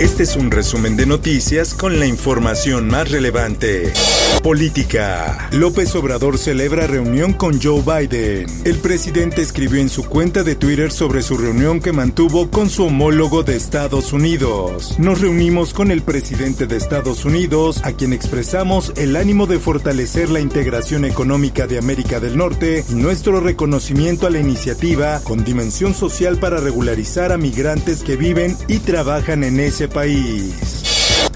Este es un resumen de noticias con la información más relevante. Política. López Obrador celebra reunión con Joe Biden. El presidente escribió en su cuenta de Twitter sobre su reunión que mantuvo con su homólogo de Estados Unidos. Nos reunimos con el presidente de Estados Unidos, a quien expresamos el ánimo de fortalecer la integración económica de América del Norte y nuestro reconocimiento a la iniciativa con dimensión social para regularizar a migrantes que viven y trabajan en ese país.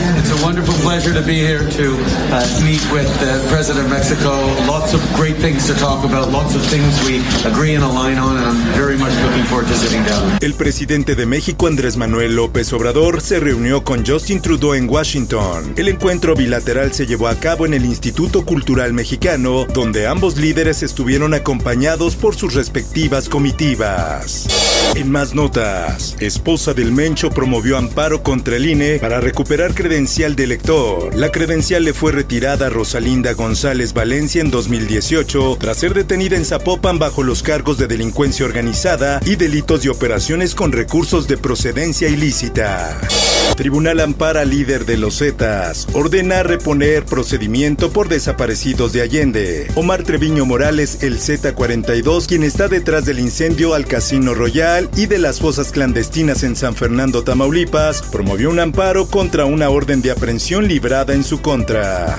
It's a wonderful pleasure to be here to uh, meet with the President of Mexico. Lots of great things to talk about, lots of things we agree and align on, and I'm very much looking forward to sitting down. El presidente de México, Andrés Manuel López Obrador, se reunió con Justin Trudeau en Washington. El encuentro bilateral se llevó a cabo en el Instituto Cultural Mexicano, donde ambos líderes estuvieron acompañados por sus respectivas comitivas. En más notas, esposa del Mencho promovió amparo contra el INE para recuperar credencial de elector. La credencial le fue retirada a Rosalinda González Valencia en 2018 tras ser detenida en Zapopan bajo los cargos de delincuencia organizada y delitos de operaciones con recursos de procedencia ilícita. Tribunal ampara líder de los Zetas. Ordena reponer procedimiento por desaparecidos de Allende. Omar Treviño Morales, el Z42, quien está detrás del incendio al Casino Royal y de las fosas clandestinas en San Fernando, Tamaulipas, promovió un amparo contra una orden de aprehensión librada en su contra.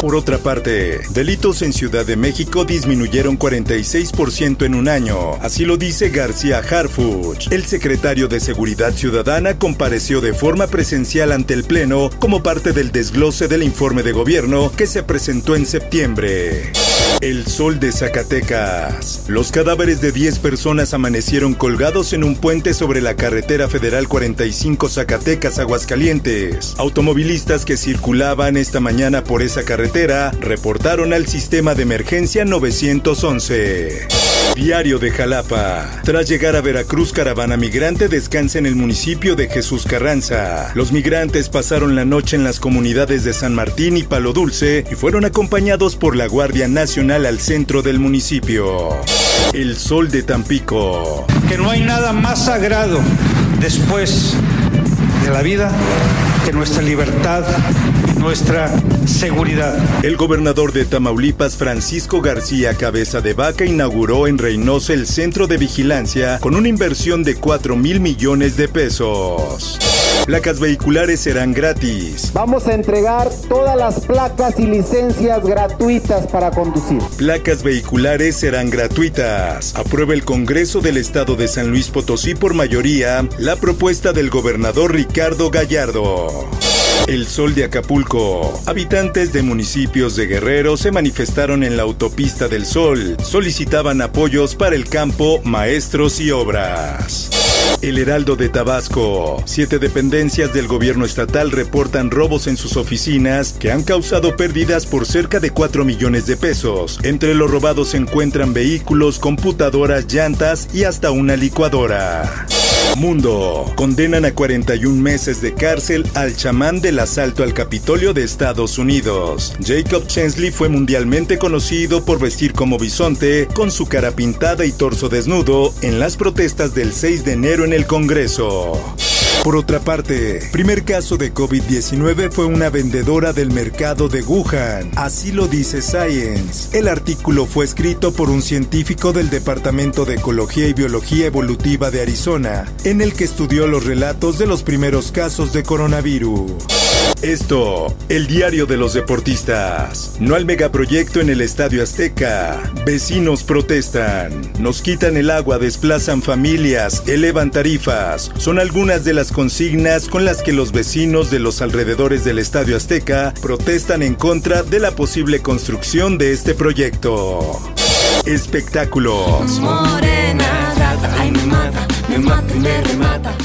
Por otra parte, delitos en Ciudad de México disminuyeron 46% en un año, así lo dice García Harfuch. El secretario de Seguridad Ciudadana compareció de forma presencial ante el Pleno como parte del desglose del informe de gobierno que se presentó en septiembre. El sol de Zacatecas. Los cadáveres de 10 personas amanecieron colgados en un puente sobre la carretera federal 45 Zacatecas Aguascalientes. Automovilistas que circulaban esta mañana por esa carretera reportaron al sistema de emergencia 911. Diario de Jalapa. Tras llegar a Veracruz, caravana migrante descansa en el municipio de Jesús Carranza. Los migrantes pasaron la noche en las comunidades de San Martín y Palo Dulce y fueron acompañados por la Guardia Nacional al centro del municipio. El sol de Tampico. Que no hay nada más sagrado después de la vida que nuestra libertad nuestra seguridad. El gobernador de Tamaulipas, Francisco García Cabeza de Vaca, inauguró en Reynosa el centro de vigilancia con una inversión de 4 mil millones de pesos. Placas vehiculares serán gratis. Vamos a entregar todas las placas y licencias gratuitas para conducir. Placas vehiculares serán gratuitas. Aprueba el Congreso del Estado de San Luis Potosí por mayoría la propuesta del gobernador Ricardo Gallardo. El Sol de Acapulco. Habitantes de municipios de Guerrero se manifestaron en la autopista del Sol. Solicitaban apoyos para el campo, maestros y obras. El Heraldo de Tabasco. Siete dependencias del gobierno estatal reportan robos en sus oficinas que han causado pérdidas por cerca de 4 millones de pesos. Entre los robados se encuentran vehículos, computadoras, llantas y hasta una licuadora. Mundo. Condenan a 41 meses de cárcel al chamán del asalto al Capitolio de Estados Unidos. Jacob Chensley fue mundialmente conocido por vestir como bisonte con su cara pintada y torso desnudo en las protestas del 6 de enero en el Congreso. Por otra parte, primer caso de COVID-19 fue una vendedora del mercado de Wuhan. Así lo dice Science. El artículo fue escrito por un científico del Departamento de Ecología y Biología Evolutiva de Arizona, en el que estudió los relatos de los primeros casos de coronavirus. Esto, el diario de los deportistas. No al megaproyecto en el Estadio Azteca. Vecinos protestan. Nos quitan el agua, desplazan familias, elevan tarifas. Son algunas de las consignas con las que los vecinos de los alrededores del Estadio Azteca protestan en contra de la posible construcción de este proyecto. Espectáculos.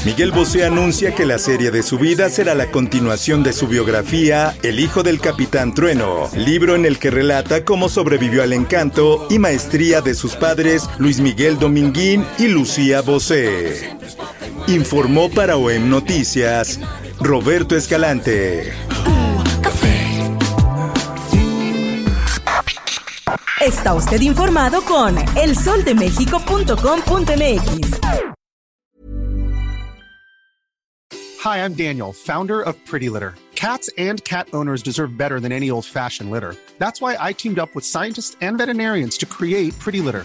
Miguel Bosé anuncia que la serie de su vida será la continuación de su biografía El hijo del capitán Trueno, libro en el que relata cómo sobrevivió al encanto y maestría de sus padres Luis Miguel Dominguín y Lucía Bosé. Informó para OEM Noticias Roberto Escalante. Está usted informado con elsoldemexico.com.mx. Hi, I'm Daniel, founder of Pretty Litter. Cats and cat owners deserve better than any old-fashioned litter. That's why I teamed up with scientists and veterinarians to create Pretty Litter.